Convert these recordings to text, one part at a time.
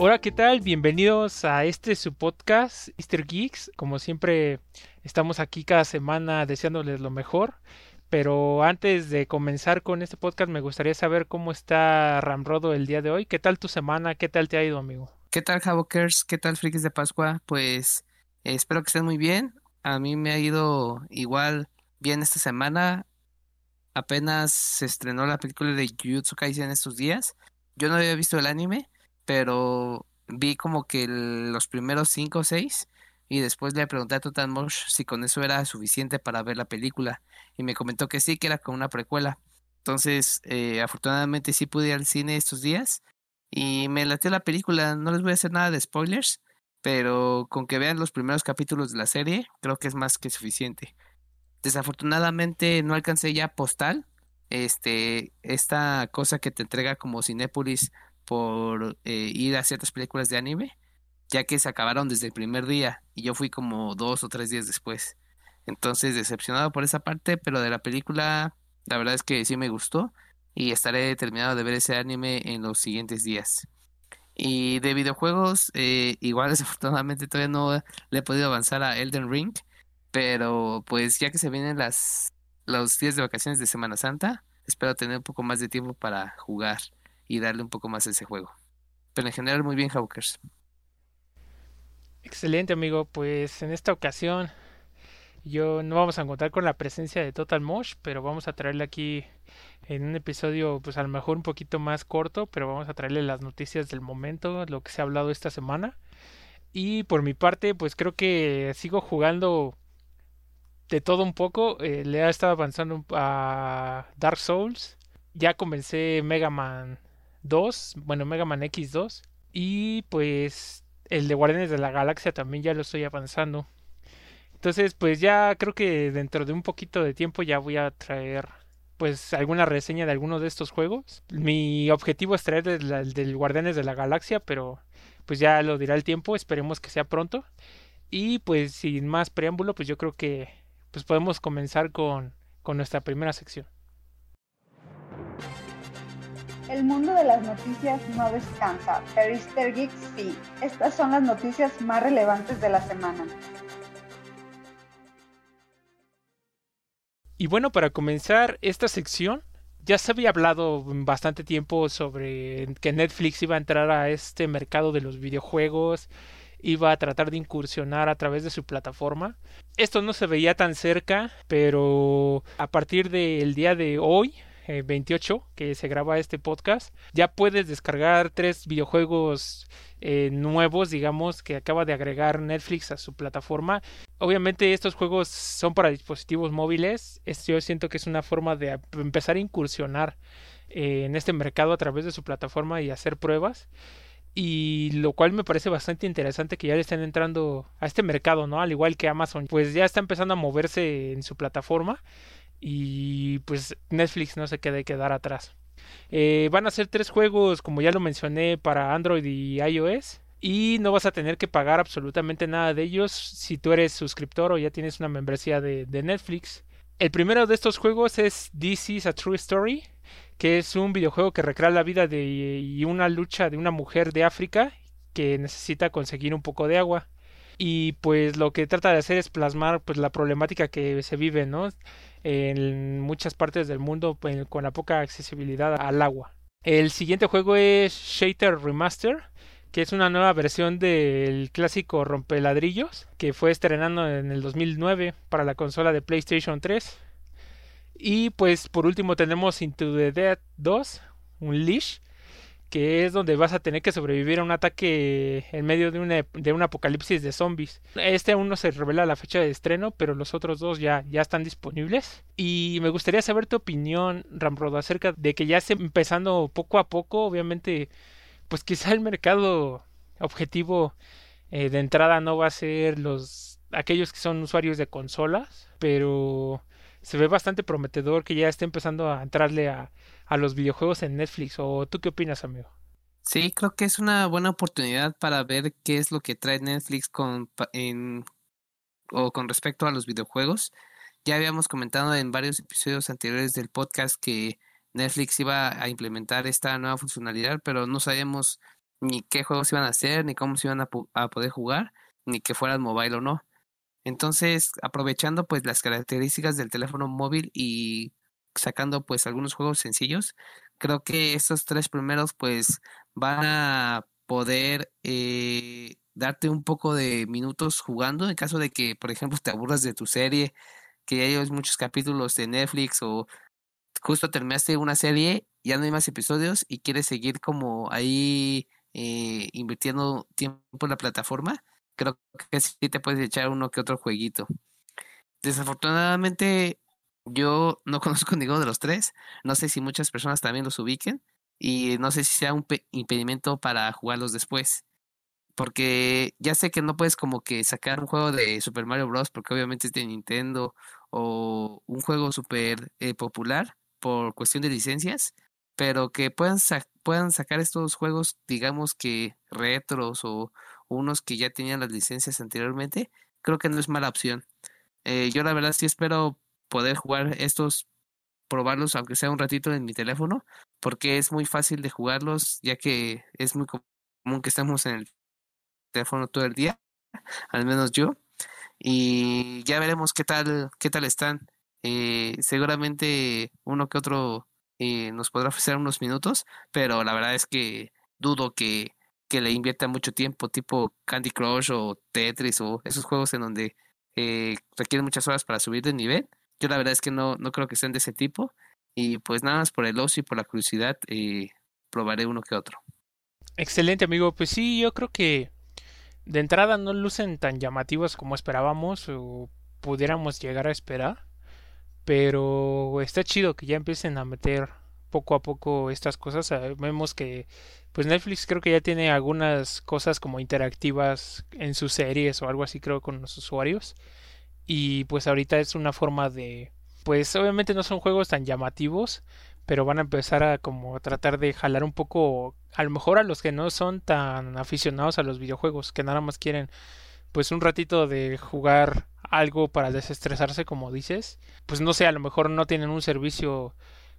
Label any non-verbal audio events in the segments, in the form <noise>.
Hola, ¿qué tal? Bienvenidos a este su podcast, Easter Geeks. Como siempre, estamos aquí cada semana deseándoles lo mejor. Pero antes de comenzar con este podcast, me gustaría saber cómo está Ramrodo el día de hoy. ¿Qué tal tu semana? ¿Qué tal te ha ido, amigo? ¿Qué tal, Javokers? ¿Qué tal, Frikis de Pascua? Pues eh, espero que estén muy bien. A mí me ha ido igual bien esta semana. Apenas se estrenó la película de Jujutsu Kaisen estos días. Yo no había visto el anime pero vi como que los primeros cinco o seis y después le pregunté a Total Mosh si con eso era suficiente para ver la película y me comentó que sí, que era con una precuela. Entonces, eh, afortunadamente sí pude ir al cine estos días y me latió la película. No les voy a hacer nada de spoilers, pero con que vean los primeros capítulos de la serie, creo que es más que suficiente. Desafortunadamente no alcancé ya postal, este, esta cosa que te entrega como Cinépolis por eh, ir a ciertas películas de anime, ya que se acabaron desde el primer día y yo fui como dos o tres días después. Entonces decepcionado por esa parte, pero de la película la verdad es que sí me gustó y estaré terminado de ver ese anime en los siguientes días. Y de videojuegos, eh, igual <laughs> desafortunadamente todavía no le he podido avanzar a Elden Ring, pero pues ya que se vienen las los días de vacaciones de Semana Santa, espero tener un poco más de tiempo para jugar y darle un poco más a ese juego. Pero en general muy bien Hawkers. Excelente amigo, pues en esta ocasión yo no vamos a contar con la presencia de Total Mosh, pero vamos a traerle aquí en un episodio pues a lo mejor un poquito más corto, pero vamos a traerle las noticias del momento, lo que se ha hablado esta semana. Y por mi parte pues creo que sigo jugando de todo un poco, eh, le ha estado avanzando a Dark Souls, ya comencé Mega Man 2, bueno, Mega Man X2 y pues el de Guardianes de la Galaxia también ya lo estoy avanzando. Entonces, pues ya creo que dentro de un poquito de tiempo ya voy a traer pues alguna reseña de alguno de estos juegos. Mi objetivo es traer el del Guardianes de la Galaxia, pero pues ya lo dirá el tiempo, esperemos que sea pronto. Y pues sin más preámbulo, pues yo creo que pues podemos comenzar con, con nuestra primera sección. El mundo de las noticias no descansa, pero Easter sí. Estas son las noticias más relevantes de la semana. Y bueno, para comenzar esta sección, ya se había hablado bastante tiempo sobre que Netflix iba a entrar a este mercado de los videojuegos, iba a tratar de incursionar a través de su plataforma. Esto no se veía tan cerca, pero a partir del día de hoy 28 eh, que se graba este podcast, ya puedes descargar tres videojuegos eh, nuevos, digamos, que acaba de agregar Netflix a su plataforma. Obviamente estos juegos son para dispositivos móviles. yo siento que es una forma de empezar a incursionar eh, en este mercado a través de su plataforma y hacer pruebas y lo cual me parece bastante interesante que ya le estén entrando a este mercado, ¿no? Al igual que Amazon, pues ya está empezando a moverse en su plataforma y pues Netflix no se quede quedar atrás. Eh, van a ser tres juegos, como ya lo mencioné, para Android y iOS. Y no vas a tener que pagar absolutamente nada de ellos si tú eres suscriptor o ya tienes una membresía de, Netflix. El primero de estos juegos es This is a True Story, que es un videojuego que recrea la vida de y una lucha de una mujer de África que necesita conseguir un poco de agua. Y pues lo que trata de hacer es plasmar pues la problemática que se vive, ¿no? en muchas partes del mundo pues, con la poca accesibilidad al agua. El siguiente juego es Shater Remaster, que es una nueva versión del clásico rompeladrillos que fue estrenando en el 2009 para la consola de PlayStation 3. Y pues por último tenemos Into the Dead 2, un leash, que es donde vas a tener que sobrevivir a un ataque en medio de, una, de un apocalipsis de zombies. Este aún no se revela la fecha de estreno, pero los otros dos ya, ya están disponibles. Y me gustaría saber tu opinión, Ramrod, acerca de que ya esté empezando poco a poco, obviamente, pues quizá el mercado objetivo Eh, de entrada no va a ser los aquellos que son usuarios de consolas, pero se ve bastante prometedor que ya esté empezando a entrarle a, a los videojuegos en Netflix. ¿O tú qué opinas, amigo? Sí, creo que es una buena oportunidad para ver qué es lo que trae Netflix con en o con respecto a los videojuegos. Ya habíamos comentado en varios episodios anteriores del podcast que Netflix iba a implementar esta nueva funcionalidad, pero no sabíamos ni qué juegos iban a hacer, ni cómo se iban a, a poder jugar, ni que fueran mobile o no. Entonces, aprovechando pues las características del teléfono móvil y sacando pues algunos juegos sencillos, creo que estos tres primeros pues van a poder eh, darte un poco de minutos jugando en caso de que, por ejemplo, <laughs> te aburras de tu serie, que hay muchos capítulos de Netflix o justo terminaste una serie, ya no hay más episodios y quieres seguir como ahí eh, invirtiendo tiempo en la plataforma, creo que sí te puedes echar uno que otro jueguito. Desafortunadamente, yo <laughs> no conozco ninguno de los tres, no sé si muchas personas también los ubiquen y no sé si sea un impedimento para jugarlos después porque ya sé que no puedes como que sacar un juego de Super Mario Bros. porque obviamente es de Nintendo o un juego súper eh, popular por cuestión de licencias, pero que puedan, puedan sacar estos juegos, digamos que retros o unos que ya tenían las licencias anteriormente, creo que no es mala opción. Eh, yo la verdad sí espero poder jugar estos, probarlos aunque sea un ratito en mi teléfono, porque es muy fácil de jugarlos, ya que es muy común que estamos en el teléfono todo el día, al menos yo. Y ya veremos qué tal, qué tal están. Eh, seguramente uno que otro eh, nos podrá ofrecer unos minutos, pero la verdad es que dudo que, que le invierta mucho tiempo, tipo Candy Crush o Tetris o esos juegos en donde eh, requieren muchas horas para subir de nivel. Yo la verdad es que no, no creo que sean de ese tipo. Y pues nada más por el ocio y por la curiosidad, probaré uno que otro. Excelente, amigo. Pues sí, yo creo que de entrada no lucen tan llamativos como esperábamos o pudiéramos llegar a esperar. Pero está chido que ya empiecen a meter poco a poco estas cosas. Vemos que pues Netflix creo que ya tiene algunas cosas como interactivas en sus series o algo así creo con los usuarios. Y pues ahorita es una forma de pues obviamente no son juegos tan llamativos, pero van a empezar a como tratar de jalar un poco, a lo mejor a los que no son tan aficionados a los videojuegos, que nada más quieren pues un ratito de jugar algo para desestresarse, como dices, pues no sé, a lo mejor no tienen un servicio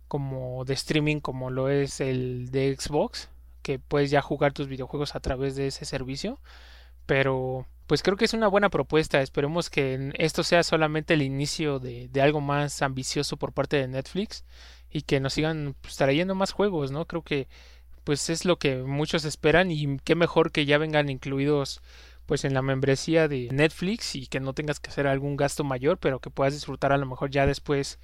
como de streaming como lo es el de Xbox, que puedes ya jugar tus videojuegos a través de ese servicio, pero pues creo que es una buena propuesta. Esperemos que esto sea solamente el inicio de, algo más ambicioso por parte de Netflix y que nos sigan pues, trayendo más juegos, ¿no? Creo que pues es lo que muchos esperan y qué mejor que ya vengan incluidos pues en la membresía de Netflix y que no tengas que hacer algún gasto mayor, pero que puedas disfrutar a lo mejor ya después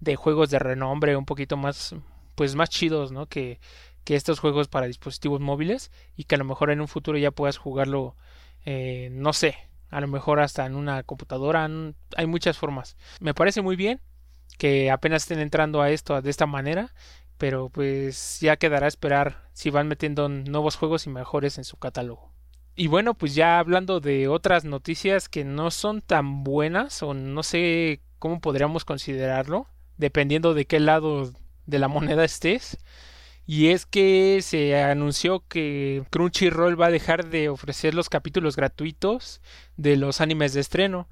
de juegos de renombre un poquito más pues más chidos, ¿no? Que, que estos juegos para dispositivos móviles y que a lo mejor en un futuro ya puedas jugarlo eh, no sé, a lo mejor hasta en una computadora, hay muchas formas. Me parece muy bien, que apenas estén entrando a esto de esta manera, pero pues ya quedará a esperar si van metiendo nuevos juegos y mejores en su catálogo. Y bueno, pues ya hablando de otras noticias que no son tan buenas o no sé cómo podríamos considerarlo, dependiendo de qué lado de la moneda estés. Y es que se anunció que Crunchyroll va a dejar de ofrecer los capítulos gratuitos de los animes de estreno.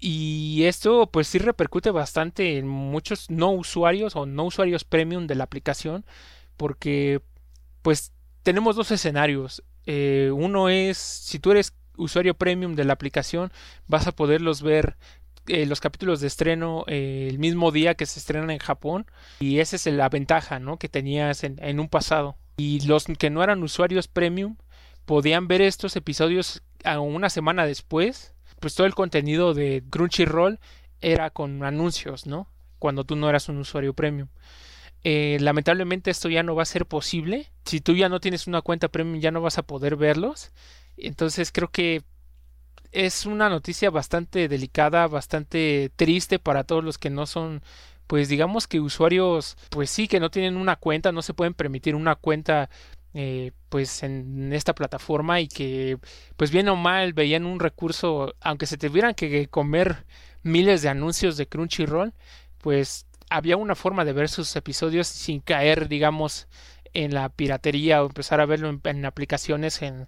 Y esto pues sí repercute bastante en muchos no usuarios o no usuarios premium de la aplicación porque pues tenemos dos escenarios. Eh, uno es si tú eres usuario premium de la aplicación vas a poderlos ver eh, los capítulos de estreno eh, el mismo día que se estrenan en Japón y esa es la ventaja ¿no? que tenías en, un pasado. Y los que no eran usuarios premium podían ver estos episodios una semana después pues todo el contenido de Crunchyroll era con anuncios, ¿no? Cuando tú no eras un usuario premium. Eh, lamentablemente esto ya no va a ser posible. Si tú ya no tienes una cuenta premium ya no vas a poder verlos. Entonces creo que es una noticia bastante delicada, bastante triste para todos los que no son, pues digamos que usuarios, pues sí, que no tienen una cuenta, no se pueden permitir una cuenta eh, pues en esta plataforma y que pues bien o mal veían un recurso aunque se tuvieran que comer miles de anuncios de Crunchyroll pues había una forma de ver sus episodios sin caer digamos en la piratería o empezar a verlo en, aplicaciones en,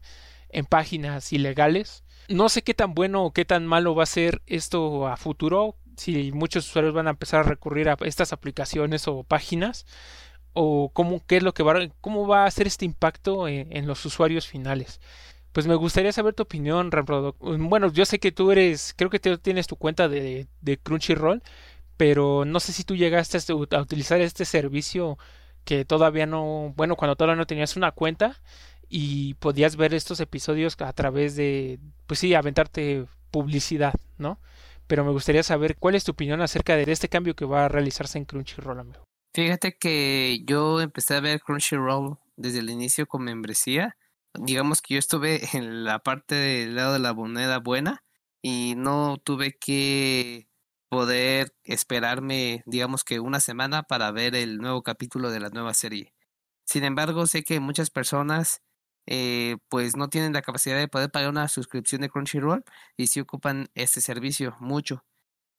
en páginas ilegales no sé qué tan bueno o qué tan malo va a ser esto a futuro si muchos usuarios van a empezar a recurrir a estas aplicaciones o páginas o cómo, qué es lo que va, cómo va a hacer este impacto en, los usuarios finales. Pues me gustaría saber tu opinión, Bueno, yo sé que tú eres, creo que tienes tu cuenta de, de Crunchyroll, pero no sé si tú llegaste a utilizar este servicio que todavía no, bueno, cuando todavía no tenías una cuenta y podías ver estos episodios a través de, pues sí, aventarte publicidad, ¿no? Pero me gustaría saber cuál es tu opinión acerca de este cambio que va a realizarse en Crunchyroll, amigo. Fíjate que yo empecé a ver Crunchyroll desde el inicio con membresía. Digamos que yo estuve <laughs> en la parte del lado de la moneda buena y no tuve que poder esperarme, digamos que una semana para ver el nuevo capítulo de la nueva serie. Sin embargo, sé que muchas personas eh, pues no tienen la capacidad de poder pagar una suscripción de Crunchyroll y sí ocupan este servicio mucho.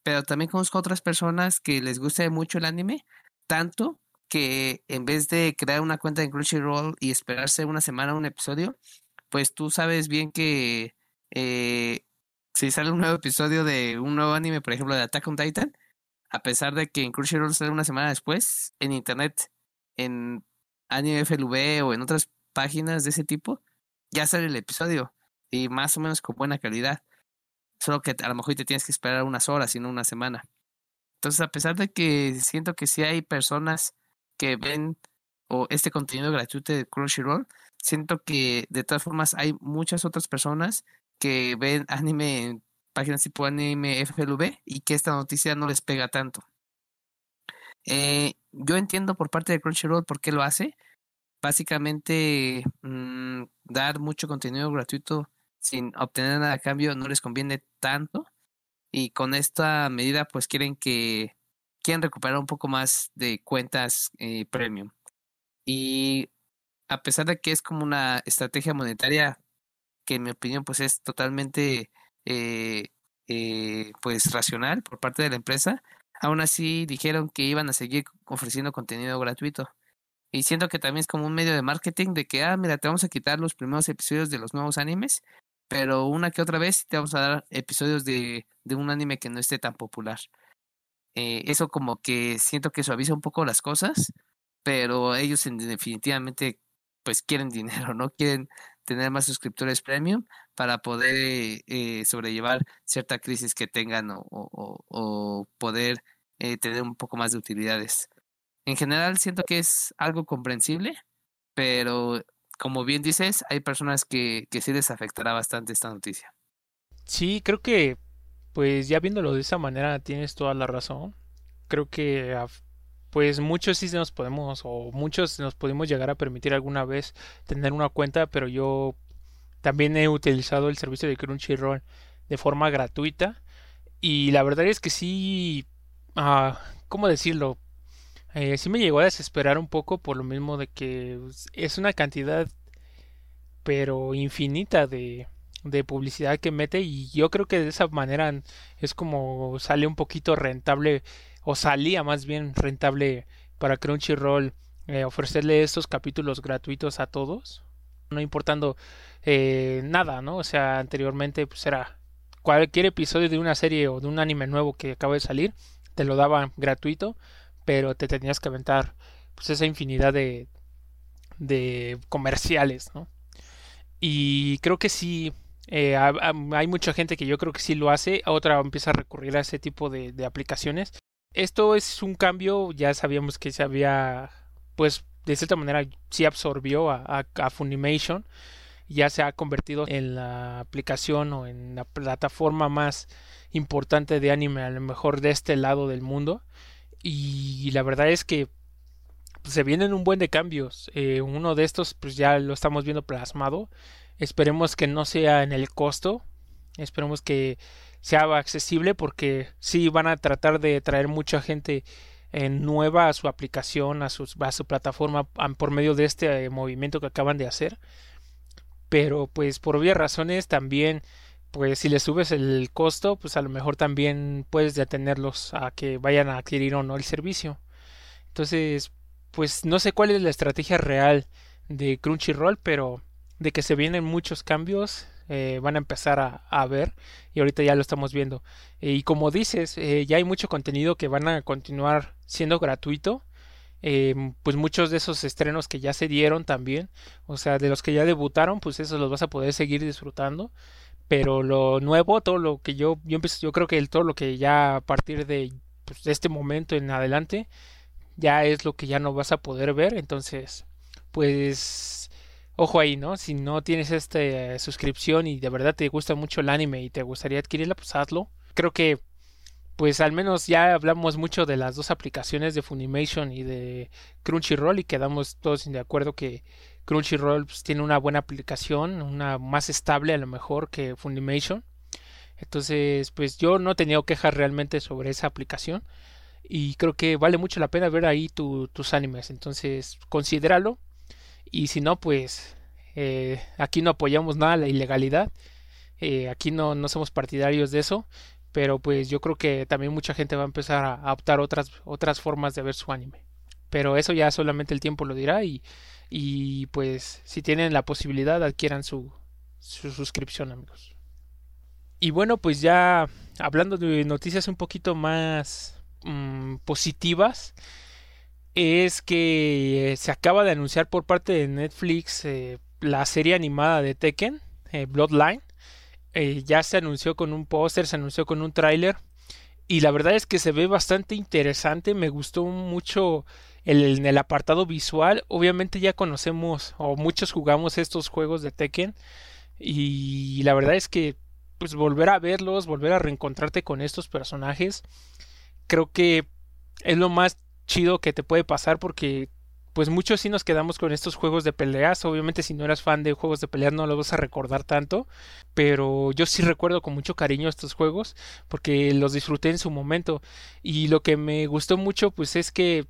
Pero también conozco otras personas que les gusta mucho el anime, tanto que en vez de crear una cuenta en Crunchyroll y esperarse una semana un episodio, pues tú sabes bien que eh, si sale un nuevo episodio de un nuevo anime, por ejemplo, de Attack on Titan, a pesar de que en Crunchyroll sale una semana después, en internet, en Anime FLV o en otras páginas de ese tipo, ya sale el episodio y más o menos con buena calidad. Solo que a lo mejor te tienes que esperar unas horas y no una semana. Entonces, a pesar de que siento que sí hay personas que ven o este contenido gratuito de Crunchyroll, siento que de todas formas hay muchas otras personas que ven anime en páginas tipo anime FLV y que esta noticia no les pega tanto. Eh, yo entiendo por parte de Crunchyroll por qué lo hace. Básicamente, mm, dar mucho contenido gratuito sin obtener nada a cambio no les conviene tanto. Y con esta medida pues quieren que quieren recuperar un poco más de cuentas eh, premium. Y a pesar de que es como una estrategia monetaria que en mi opinión pues es totalmente eh, eh, pues racional por parte de la empresa aún así dijeron que iban a seguir ofreciendo contenido gratuito y siento que también es como un medio de marketing de que ah mira te vamos a quitar los primeros episodios de los nuevos animes pero una que otra vez te vamos a dar episodios de, de un anime que no esté tan popular. Eh, eso como que siento que suaviza un poco las cosas, pero ellos definitivamente pues quieren <laughs> dinero, ¿no? Quieren tener más suscriptores premium para poder eh, sobrellevar cierta crisis que tengan o, o, o poder eh, tener un poco más de utilidades. En general siento que es algo comprensible, pero como bien dices, hay personas que, que sí les afectará bastante esta noticia. Sí, creo que, pues ya viéndolo de esa manera, tienes toda la razón. Creo que, pues muchos sí nos podemos, o muchos nos podemos llegar a permitir alguna vez tener una cuenta, pero yo también he utilizado el servicio de Crunchyroll de forma gratuita. Y la verdad es que sí, ah, ¿cómo decirlo? Eh, sí me llegó a desesperar un poco por lo mismo de que pues, es una cantidad pero infinita de, de publicidad que mete y yo creo que de esa manera es como sale un poquito rentable o salía más bien rentable para Crunchyroll eh, ofrecerle estos capítulos gratuitos a todos no importando eh, nada no o sea anteriormente pues era cualquier episodio de una serie o de un anime nuevo que acaba de salir te lo daban gratuito pero te tenías que aventar pues esa infinidad de, de comerciales, ¿no? Y creo que sí, eh, hay mucha gente que yo creo que sí lo hace, otra empieza a recurrir a ese tipo de, aplicaciones. Esto es un cambio, ya sabíamos que se había, pues de cierta manera sí absorbió a, a Funimation, ya se ha convertido en la aplicación o en la plataforma más importante de anime, a lo mejor de este lado del mundo. Y la verdad es que se vienen un buen de cambios. Eh, uno de estos pues ya lo estamos viendo plasmado. Esperemos que no sea en el costo. Esperemos que sea accesible porque sí van a tratar de traer mucha gente eh, nueva a su aplicación, a, sus, a su plataforma por medio de este movimiento que acaban de hacer. Pero pues por obvias razones también pues si le subes el costo, pues a lo mejor también puedes detenerlos a que vayan a adquirir o no el servicio. Entonces, pues no sé cuál es la estrategia real de Crunchyroll, pero de que se vienen muchos cambios, eh, van a empezar a, ver y ahorita ya lo estamos viendo. y como dices, eh, ya hay mucho contenido que van a continuar siendo gratuito. Em, pues muchos de esos estrenos que ya se dieron también, o sea, de los que ya debutaron, pues esos los vas a poder seguir disfrutando pero lo nuevo, todo lo que yo, yo, yo creo que el, todo lo que ya a partir de, pues, de este momento en adelante, ya es lo que ya no vas a poder ver, entonces, pues, ojo ahí, ¿no? Si no tienes esta suscripción y de verdad te gusta mucho el anime y te gustaría adquirirla, pues hazlo. Creo que pues al menos ya hablamos mucho de las dos aplicaciones de Funimation y de Crunchyroll y quedamos todos de acuerdo que Crunchyroll pues, tiene una buena aplicación, una más estable a lo mejor que Funimation. Entonces, pues yo no he tenido quejas realmente sobre esa aplicación y creo que vale mucho la pena ver ahí tus animes. Entonces, considéralo y si no, pues eh, aquí no apoyamos nada la ilegalidad. Eh, aquí no, no somos partidarios de eso pero pues yo creo que también mucha gente va a empezar a adoptar otras, otras formas de ver su anime. Pero eso ya solamente el tiempo lo dirá y, y pues si tienen la posibilidad adquieran su, su suscripción amigos. Y bueno pues ya hablando de noticias un poquito más mm, positivas es que se acaba de anunciar por parte de Netflix eh, la serie animada de Tekken, eh, Bloodline eh, ya se anunció con un póster, se anunció con un tráiler y la verdad es que se ve bastante interesante, me gustó mucho el, el apartado visual, obviamente ya conocemos o muchos jugamos estos juegos de Tekken y la verdad es que pues volver a verlos, volver a reencontrarte con estos personajes, creo que es lo más chido que te puede pasar porque pues muchos sí nos quedamos con estos juegos de peleas. Obviamente si no eras fan de juegos de peleas no lo vas a recordar tanto, pero yo sí recuerdo con mucho cariño estos juegos porque los disfruté en su momento y lo que me gustó mucho pues es que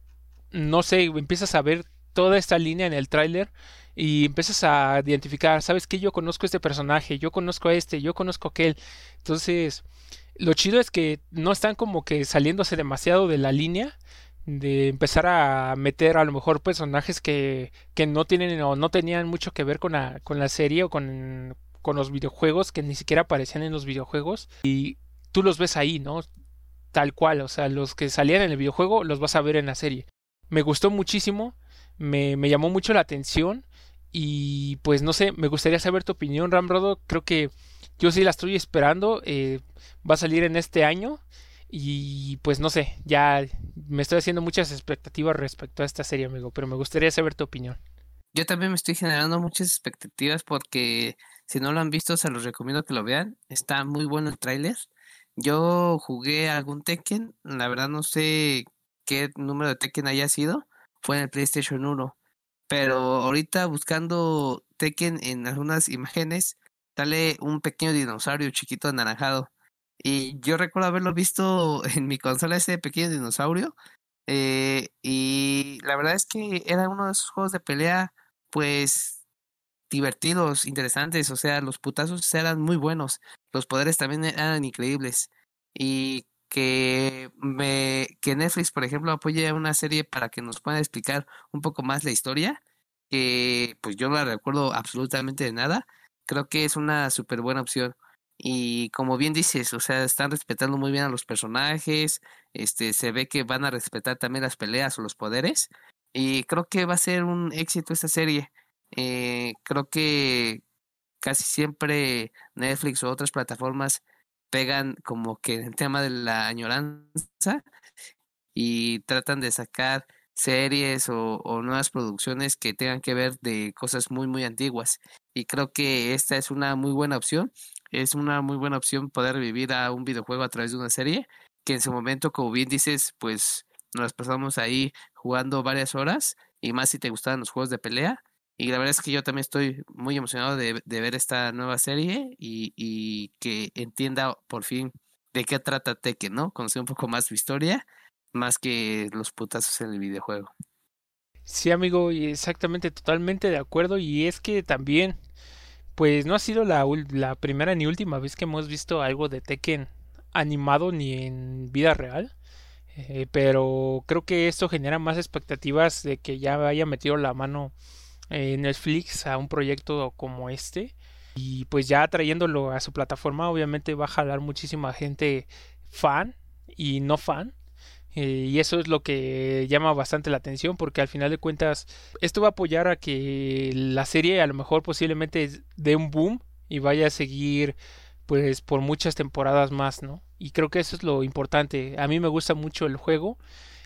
no sé, empiezas a ver toda esta línea en el tráiler y empiezas a identificar, sabes que yo conozco este personaje, yo conozco a este, yo conozco a aquel. Entonces, lo chido es que no están como que saliéndose demasiado de la línea de empezar a meter a lo mejor personajes que, que no tienen o no tenían mucho que ver con la, con la serie o con, con los videojuegos que ni siquiera aparecían en los videojuegos y tú los ves ahí, ¿no? Tal cual, o sea, los que salían en el videojuego los vas a ver en la serie. Me gustó muchísimo, me, me llamó mucho la atención y pues no sé, me gustaría saber tu opinión, Ramrodo. Creo que yo sí la estoy esperando, eh, va a salir en este año y pues no sé, ya me estoy haciendo muchas expectativas respecto a esta serie, amigo, pero me gustaría saber tu opinión. Yo también me estoy generando muchas expectativas porque si no lo han visto, se los recomiendo que lo vean. Está muy bueno el tráiler. Yo jugué algún Tekken, la verdad no sé qué número de Tekken haya sido, fue en el PlayStation 1. Pero ahorita buscando Tekken en algunas imágenes, sale un pequeño dinosaurio chiquito anaranjado. Y yo recuerdo haberlo visto <laughs> en mi consola, ese pequeño dinosaurio. Eh, y la verdad es que era uno de esos juegos de pelea, pues divertidos, interesantes. O sea, los putazos eran muy buenos. Los poderes también eran increíbles. Y que me que Netflix, por ejemplo, apoye una serie para que nos pueda explicar un poco más la historia, que pues yo no la recuerdo absolutamente de nada. Creo que es una súper buena opción. Y como bien dices, o sea, están respetando muy bien a los personajes, este, se ve que van a respetar también las peleas o los poderes. Y creo que va a ser un éxito esta serie. Eh, creo que casi siempre Netflix o otras plataformas pegan como que el tema de la añoranza y tratan de sacar series o, o, nuevas producciones que tengan que ver de cosas muy muy antiguas y creo que esta es una muy buena opción es una muy buena opción poder vivir a un videojuego a través de una serie, que en su momento, como bien dices, pues nos pasamos ahí jugando varias horas, y más si te gustaban los juegos de pelea. Y la verdad es que yo también estoy muy emocionado de, de ver esta nueva serie y, y, que entienda por fin de qué trata Tekken, ¿no? Conocer un poco más su historia. más que los putazos en el videojuego. Sí, amigo, exactamente, totalmente de acuerdo. Y es que también, pues no ha sido la, la primera ni última vez que hemos visto algo de Tekken animado ni en vida real. Eh, pero creo que esto genera más expectativas de que ya haya metido la mano en Netflix a un proyecto como este. Y pues ya trayéndolo a su plataforma, obviamente va a jalar muchísima gente fan y no fan. Eh, y eso es lo que llama bastante la atención porque al final de cuentas esto va a apoyar a que la serie a lo mejor posiblemente dé un boom y vaya a seguir pues por muchas temporadas más, ¿no? Y creo que eso es lo importante. A mí me gusta mucho el juego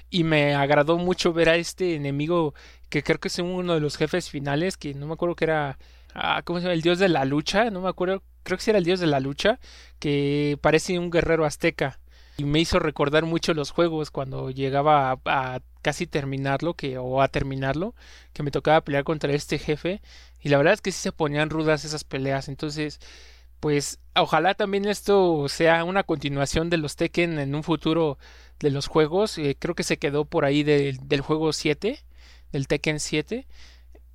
y me agradó mucho ver a este enemigo que creo que es uno de los jefes finales, que no me acuerdo que era, ah, ¿cómo se llama? El dios de la lucha, no me acuerdo, creo que sí era el dios de la lucha, que parece un guerrero azteca y me hizo recordar mucho los juegos cuando llegaba a, casi terminarlo que o a terminarlo que me tocaba pelear contra este jefe y la verdad es que sí se ponían rudas esas peleas entonces pues ojalá también esto sea una continuación de los Tekken en un futuro de los juegos eh, creo que se quedó por ahí del juego 7 del Tekken 7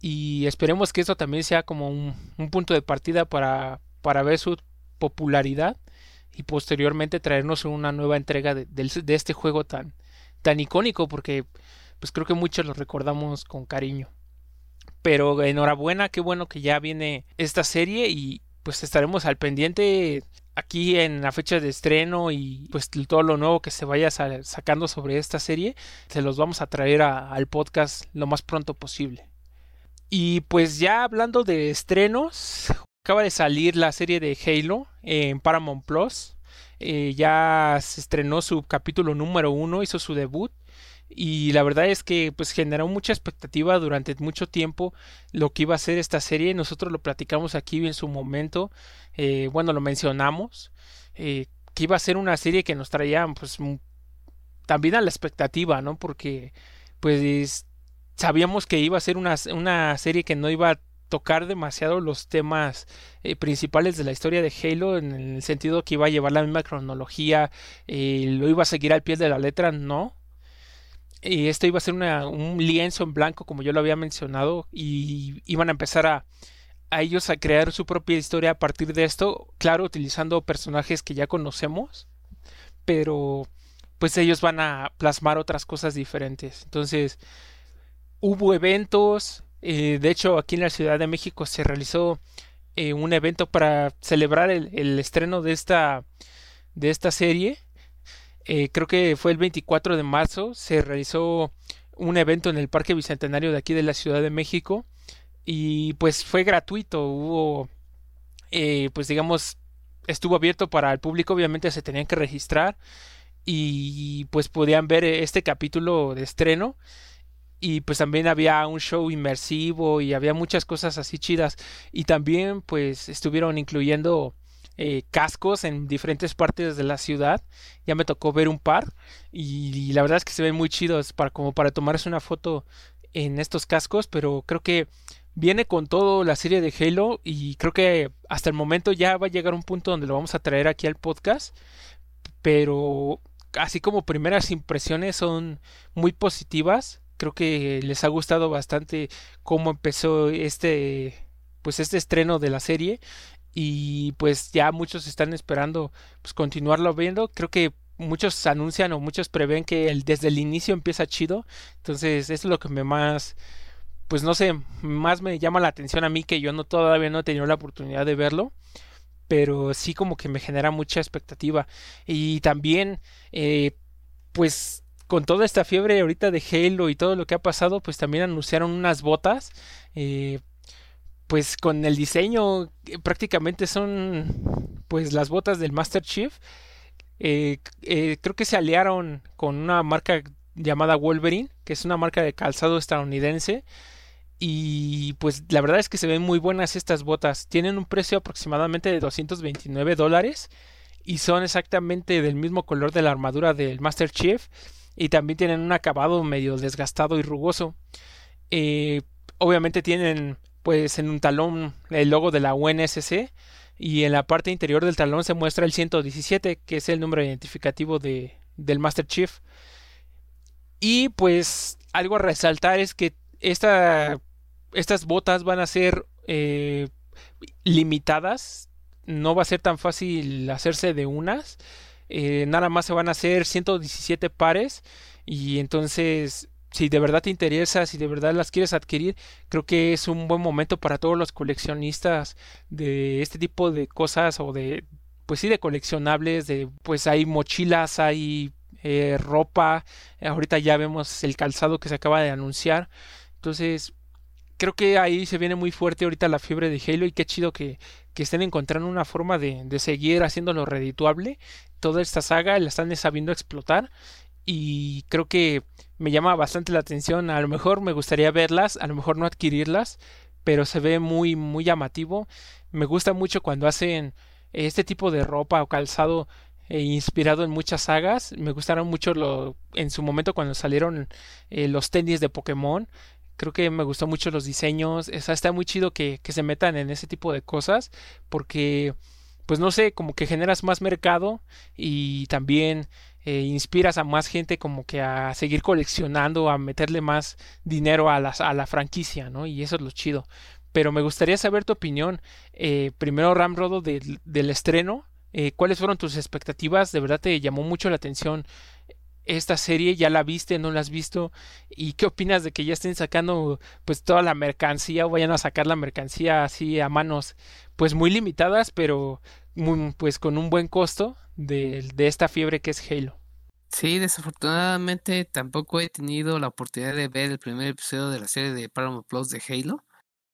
y esperemos que esto también sea como un, un punto de partida para, para ver su popularidad y posteriormente traernos una nueva entrega de, este juego tan, tan icónico porque pues creo que muchos lo recordamos con cariño. Pero enhorabuena, qué bueno que ya viene esta serie y pues estaremos al pendiente aquí en la fecha de estreno y pues todo lo nuevo que se vaya sacando sobre esta serie se los vamos a traer al podcast lo más pronto posible. Y pues ya hablando de estrenos, Acaba de salir la serie de Halo en Paramount Plus. Eh, ya se estrenó su capítulo número uno, hizo su debut. Y la verdad es que pues generó mucha expectativa durante mucho tiempo lo que iba a ser esta serie. Nosotros lo platicamos aquí en su momento. Eh, bueno, lo mencionamos. Eh, que iba a ser una serie que nos traía pues también a la expectativa, ¿no? Porque pues sabíamos que iba a ser una, una serie que no iba a tocar demasiado los temas eh, principales de la historia de Halo en el sentido que iba a llevar la misma cronología, lo iba a seguir al pie de la letra, no. Y esto iba a ser un lienzo en blanco, como yo lo había mencionado, y iban a empezar a, a ellos a crear su propia historia a partir de esto, claro, utilizando personajes que ya conocemos, pero pues ellos van a plasmar otras cosas diferentes. Entonces, hubo eventos, eh, de hecho, aquí en la Ciudad de México se realizó eh, un evento para celebrar el, estreno de esta, de esta serie. Eh, creo que fue el 24 de marzo. Se realizó un evento en el Parque Bicentenario de aquí de la Ciudad de México. Y pues fue gratuito. Hubo, pues digamos, estuvo abierto para el público. Obviamente se tenían que registrar. Y pues podían ver este capítulo de estreno y pues también había un show inmersivo y había muchas cosas así chidas y también pues estuvieron incluyendo eh, cascos en diferentes partes de la ciudad. Ya me tocó ver un par y, la verdad es que se ven muy chidos para como para tomarse una foto en estos cascos pero creo que viene con todo la serie de Halo y creo que hasta el momento ya va a llegar un punto donde lo vamos a traer aquí al podcast pero así como primeras impresiones son muy positivas. Creo que les ha gustado bastante cómo empezó este pues este estreno de la serie y pues ya muchos están esperando pues continuarlo viendo creo que muchos anuncian o muchos prevén que el, desde el inicio empieza chido entonces eso es lo que me más pues no sé más me llama la atención a mí que yo no todavía no he tenido la oportunidad de verlo pero sí como que me genera mucha expectativa y también eh, pues con toda esta fiebre ahorita de Halo y todo lo que ha pasado, pues también anunciaron unas botas. Eh, pues con el diseño prácticamente son pues las botas del Master Chief. Eh, eh, creo que se aliaron con una marca llamada Wolverine, que es una marca de calzado estadounidense. Y pues la verdad es que se ven muy buenas estas botas. Tienen un precio aproximadamente de 229 dólares. Y son exactamente del mismo color de la armadura del Master Chief y también tienen un acabado medio desgastado y rugoso. Eh, obviamente tienen pues en un talón el logo de la UNSC y en la parte interior del talón se muestra el 117 que es el número identificativo de, del Master Chief. Y pues algo a resaltar es que esta, estas botas van a ser eh, limitadas. No va a ser tan fácil hacerse de unas. Eh, nada más se van a hacer 117 pares. Y entonces si de verdad te interesa, si de verdad las quieres adquirir, creo que es un buen momento para todos los coleccionistas de este tipo de cosas o de, pues sí, de coleccionables, de, pues hay mochilas, hay eh, ropa, ahorita ya vemos el calzado que se acaba de anunciar, entonces creo que ahí se viene muy fuerte ahorita la fiebre de Halo y qué chido que, que estén encontrando una forma de, de seguir haciéndolo redituable. Toda esta saga la están sabiendo explotar y creo que me llama bastante la atención. A lo mejor me gustaría verlas, a lo mejor no adquirirlas, pero se ve muy, muy llamativo. Me gusta mucho cuando hacen este tipo de ropa o calzado eh, inspirado en muchas sagas. Me gustaron mucho lo, en su momento cuando salieron eh, los tenis de Pokémon. Creo que me gustó mucho los diseños. está muy chido que, que se metan en ese tipo de cosas porque pues no sé, como que generas más mercado y también eh, inspiras a más gente como que a seguir coleccionando, a meterle más dinero a, a la franquicia, ¿no? Y eso es lo chido. Pero me gustaría saber tu opinión. Eh, primero, Ramrodo, del, del estreno. Eh, ¿Cuáles fueron tus expectativas? ¿De verdad te llamó mucho la atención esta serie? ¿Ya la viste? ¿No la has visto? ¿Y qué opinas de que ya estén sacando pues toda la mercancía o vayan a sacar la mercancía así a manos pues muy limitadas, pero pues con un buen costo de, esta fiebre que es Halo. Sí, desafortunadamente tampoco he tenido la oportunidad de ver el primer episodio de la serie de Paramount Plus de Halo,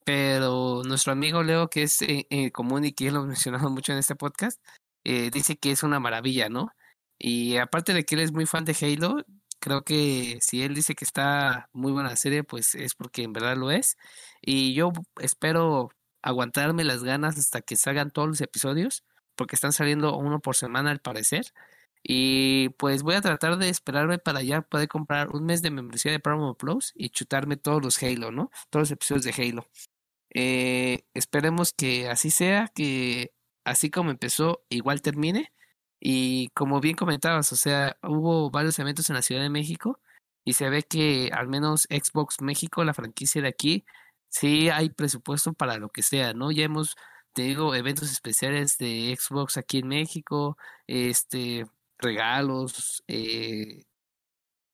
pero nuestro amigo Leo, que es eh, eh, común y que lo hemos mencionado mucho en este podcast, eh, dice que es una maravilla, ¿no? Y aparte de que él es muy fan de Halo, creo que si él dice que está muy buena la serie, pues es porque en verdad lo es. Y yo espero aguantarme las ganas hasta que salgan todos los episodios, porque están saliendo uno por semana al parecer. Y pues voy a tratar de esperarme para ya poder comprar un mes de membresía de Paramount Plus y chutarme todos los Halo, ¿no? Todos los episodios de Halo. Eh, esperemos que así sea, que así como empezó, igual termine. Y como bien comentabas, o sea, hubo varios eventos en la Ciudad de México y se ve que al menos Xbox México, la franquicia de aquí, sí hay presupuesto para lo que sea, ¿no? Ya hemos tenido eventos especiales de Xbox aquí en México, este, regalos, eh,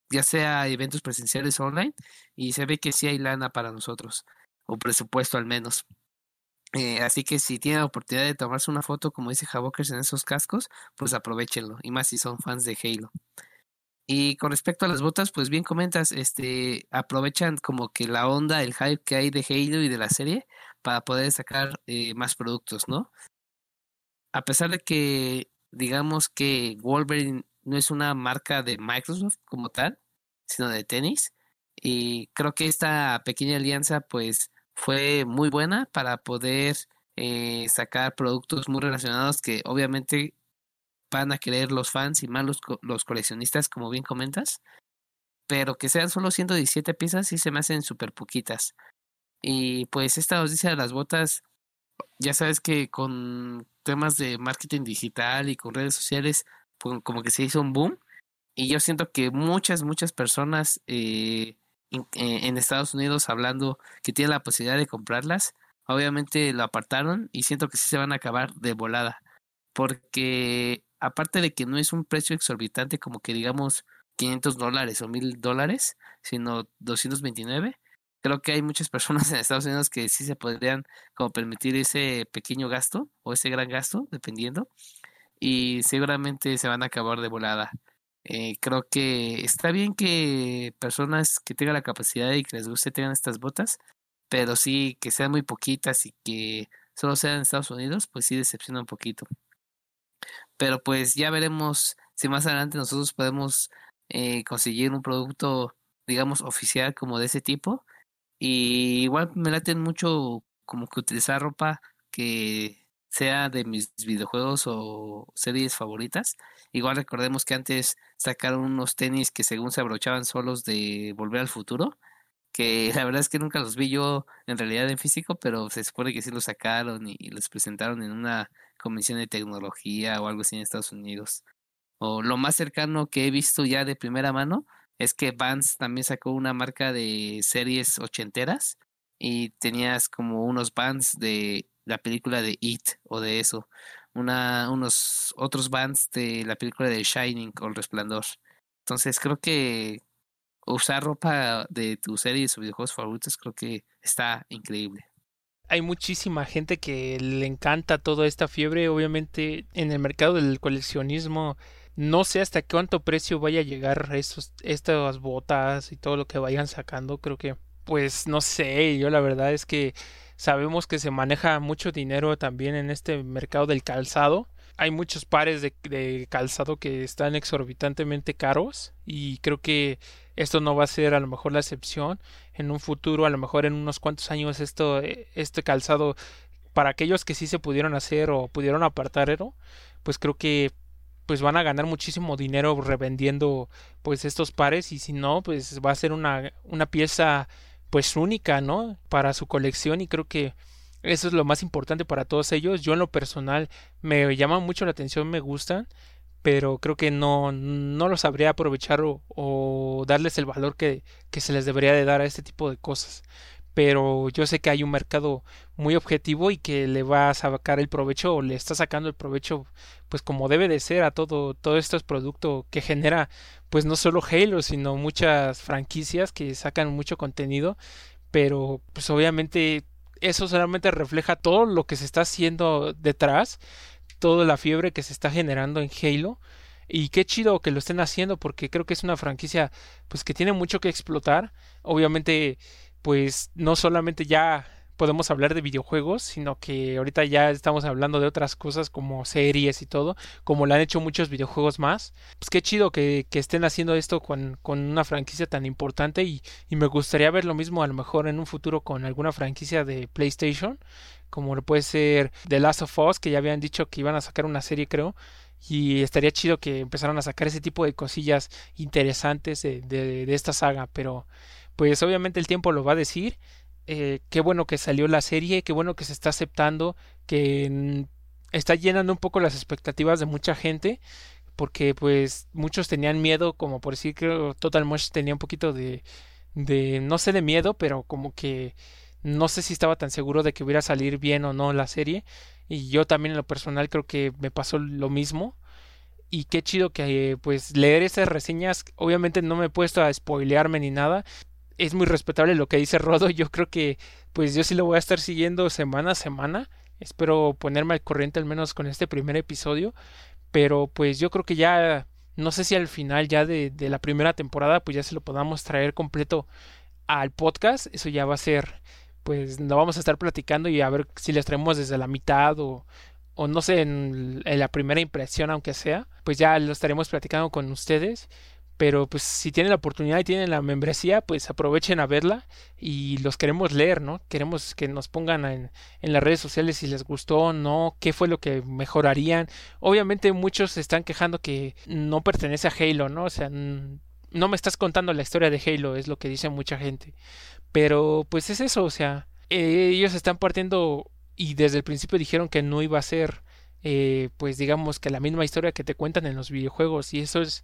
ya sea eventos presenciales online, y se ve que sí hay lana para nosotros, o presupuesto al menos. Eh, así que si tienen la oportunidad de tomarse una foto, como dice Havokers, en esos cascos, pues aprovechenlo, y más si son fans de Halo. Y con respecto a las botas, pues bien comentas, este, aprovechan como que la onda, el hype que hay de Halo y de la serie para poder sacar eh, más productos, ¿no? A pesar de que digamos que Wolverine no es una marca de Microsoft como tal, sino de tenis, y creo que esta pequeña alianza pues fue muy buena para poder eh, sacar productos muy relacionados que obviamente van a querer los fans y más los, los coleccionistas, como bien comentas. Pero que sean solo 117 piezas sí se me hacen súper poquitas. Y pues esta noticia de las botas, ya sabes que con temas de marketing digital y con redes sociales, pues como que se hizo un boom. Y yo siento que muchas, muchas personas eh, eh, en Estados Unidos hablando que tienen la posibilidad de comprarlas, obviamente lo apartaron y siento que sí se van a acabar de volada. Porque aparte de que no es un precio exorbitante como que digamos 500 dólares o 1000 dólares, sino 229, creo que hay muchas <laughs> personas en Estados Unidos que sí se podrían como permitir ese pequeño gasto o ese gran gasto, dependiendo, y seguramente se van a acabar de volada. Eh, creo que está bien que personas que tengan la capacidad y que les guste tengan estas botas, pero sí que sean muy poquitas y que solo sean en Estados Unidos, pues sí decepciona un poquito. Pero pues ya veremos si más adelante nosotros podemos eh, conseguir un producto, digamos, oficial como de ese tipo. Y igual me laten mucho como que utilizar ropa que sea de mis videojuegos o series favoritas. Igual recordemos que antes sacaron unos tenis que según se abrochaban solos de Volver al Futuro, que la verdad es que nunca los vi yo en realidad en físico, pero se supone que sí los sacaron y los presentaron en una convención de tecnología o algo así en Estados Unidos. O lo más cercano que he visto ya de primera mano es que Vans también sacó una marca de series ochenteras y tenías como unos bands de la película de It o de eso, una, unos otros bands de la película de Shining o El Resplandor. Entonces creo que usar ropa de tu series o videojuegos favoritos creo que está increíble. Hay muchísima gente que le encanta toda esta fiebre, obviamente en el mercado del coleccionismo no sé hasta cuánto precio vaya a llegar esos, estas botas y todo lo que vayan sacando, creo que pues no sé, yo la verdad es que sabemos que se maneja mucho dinero también en este mercado del calzado. Hay muchos pares de, calzado que están exorbitantemente caros y creo que esto no va a ser a lo mejor la excepción. En un futuro, a lo mejor en unos cuantos años, esto, este calzado, para aquellos que sí se pudieron hacer o pudieron apartar, pues creo que pues van a ganar muchísimo dinero revendiendo pues estos pares y si no pues va a ser una, una pieza pues única, ¿no? Para su colección y creo que eso es lo más importante para todos ellos. Yo en lo personal me llama mucho la atención, me gustan, pero creo que no, no lo sabría aprovechar o, o darles el valor que, que, se les debería de dar a este tipo de cosas. Pero yo sé que hay un mercado muy objetivo y que le va a sacar el provecho o le está sacando el provecho pues como debe de ser a todo, todo estos productos que genera pues no solo Halo, sino muchas franquicias que sacan mucho contenido, pero pues obviamente eso solamente refleja todo lo que se está haciendo detrás, toda la fiebre que se está generando en Halo. Y qué chido que lo estén haciendo porque creo que es una franquicia pues que tiene mucho que explotar. Obviamente pues no solamente ya podemos hablar de videojuegos, sino que ahorita ya estamos hablando de otras cosas como series y todo, como lo han hecho muchos videojuegos más. Pues qué chido que, estén haciendo esto con, una franquicia tan importante y, me gustaría ver lo mismo a lo mejor en un futuro con alguna franquicia de PlayStation, como lo puede ser The Last of Us, que ya habían dicho que iban a sacar una serie creo. Y estaría chido que empezaran a sacar ese tipo de cosillas interesantes de esta saga, pero pues obviamente el tiempo lo va a decir eh, qué bueno que salió la serie, qué bueno que se está aceptando, que está llenando un poco las expectativas de mucha gente, porque pues muchos tenían miedo, como por decir que Total Mush tenía un poquito de, de, no sé de miedo, pero como que no sé si estaba tan seguro de que hubiera salir bien o no la serie, y yo también en lo personal creo que me pasó lo mismo. Y qué chido que pues leer esas reseñas, obviamente no me he puesto a spoilearme ni nada, es muy respetable lo que dice Rodo. Yo creo que pues yo sí lo voy a estar siguiendo semana a semana. Espero ponerme al corriente al menos con este primer episodio. Pero pues yo creo que ya no sé si al final ya de, la primera temporada pues ya se lo podamos traer completo al podcast. Eso ya va a ser pues lo vamos a estar platicando y a ver si les traemos desde la mitad o, o no sé, en la primera impresión aunque sea. Pues ya lo estaremos platicando con ustedes pero pues si tienen la oportunidad y tienen la membresía, pues aprovechen a verla y los queremos leer, ¿no? Queremos que nos pongan en, en las redes sociales si les gustó o no, qué fue lo que mejorarían. Obviamente muchos se están quejando que no pertenece a Halo, ¿no? O sea, no me estás contando la historia de Halo, es lo que dice mucha gente. Pero pues es eso, o sea, eh, ellos están partiendo y desde el principio dijeron que no iba a ser, eh, pues digamos que la misma historia que te cuentan en los videojuegos y eso es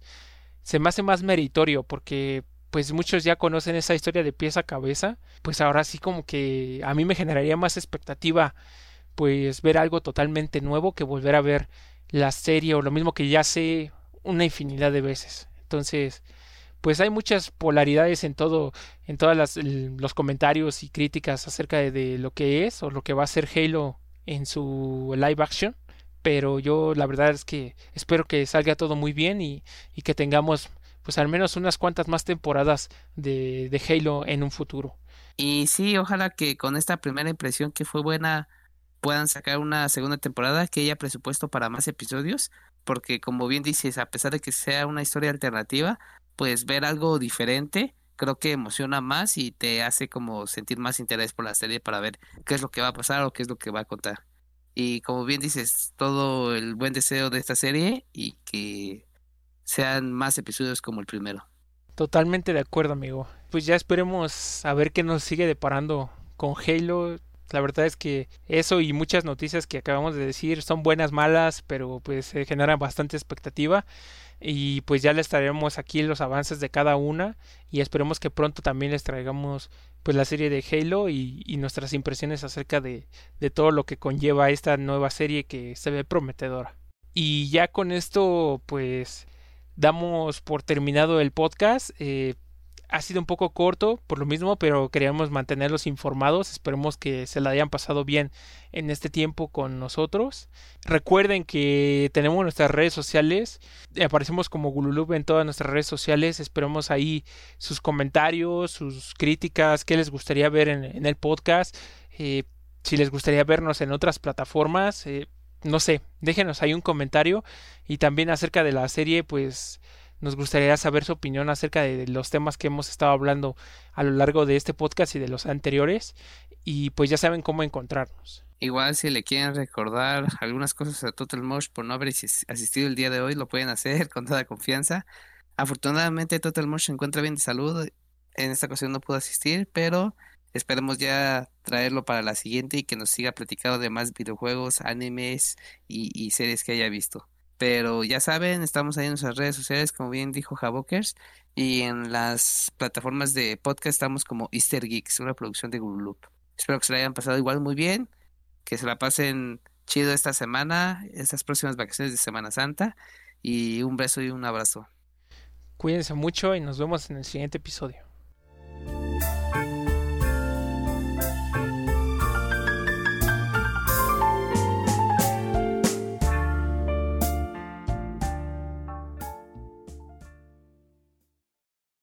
se me hace más meritorio porque pues muchos ya conocen esa historia de pieza a cabeza, pues ahora sí como que a mí me generaría más expectativa pues ver algo totalmente nuevo que volver a ver la serie o lo mismo que ya sé una infinidad de veces. Entonces, pues hay muchas polaridades en todo, en todas los comentarios y críticas acerca de, de, lo que es o lo que va a ser Halo en su live action pero yo la verdad es que espero que salga todo muy bien y, y que tengamos pues al menos unas cuantas más temporadas de, de Halo en un futuro. Y sí, ojalá que con esta primera impresión que fue buena puedan sacar una segunda temporada que haya presupuesto para más episodios, porque como bien dices, a pesar de que sea una historia alternativa, pues ver algo diferente creo que emociona más y te hace como sentir más interés por la serie para ver qué es lo que va a pasar o qué es lo que va a contar. Y como bien dices, todo el buen deseo de esta serie y que sean más episodios como el primero. Totalmente de acuerdo, amigo. Pues ya esperemos a ver qué nos sigue deparando con Halo. La verdad es que eso y muchas noticias que acabamos de decir son buenas, malas, pero pues se generan bastante expectativa y pues ya les traeremos aquí los avances de cada una y esperemos que pronto también les traigamos pues la serie de Halo y, y nuestras impresiones acerca de, de, todo lo que conlleva esta nueva serie que se ve prometedora. Y ya con esto pues damos por terminado el podcast. Eh, ha sido un poco corto por lo mismo, pero queríamos mantenerlos informados. Esperemos que se la hayan pasado bien en este tiempo con nosotros. Recuerden que tenemos nuestras redes sociales. Aparecemos como Gululub en todas nuestras redes sociales. Esperemos ahí sus comentarios, sus críticas, qué les gustaría ver en, el podcast. Eh, si les gustaría vernos en otras plataformas. Eh, no sé, déjenos ahí un comentario. Y también acerca de la serie, pues nos gustaría saber su opinión acerca de los temas que hemos estado hablando a lo largo de este podcast y de los anteriores. Y pues ya saben cómo encontrarnos. Igual si le quieren recordar algunas cosas a Total Mosh por no haber asistido el día de hoy, lo pueden hacer con toda confianza. Afortunadamente Total Mosh se encuentra bien de salud. En esta ocasión no pudo asistir, pero esperemos ya traerlo para la siguiente y que nos siga platicando de más videojuegos, animes y, y series que haya visto. Pero ya saben, estamos ahí en nuestras redes sociales, como bien dijo Javokers, y en las plataformas de podcast estamos como Easter Geeks, una producción de Google Loop. Espero que se la hayan pasado igual muy bien, que se la pasen chido esta semana, estas próximas vacaciones de Semana Santa, y un beso y un abrazo. Cuídense mucho y nos vemos en el siguiente episodio.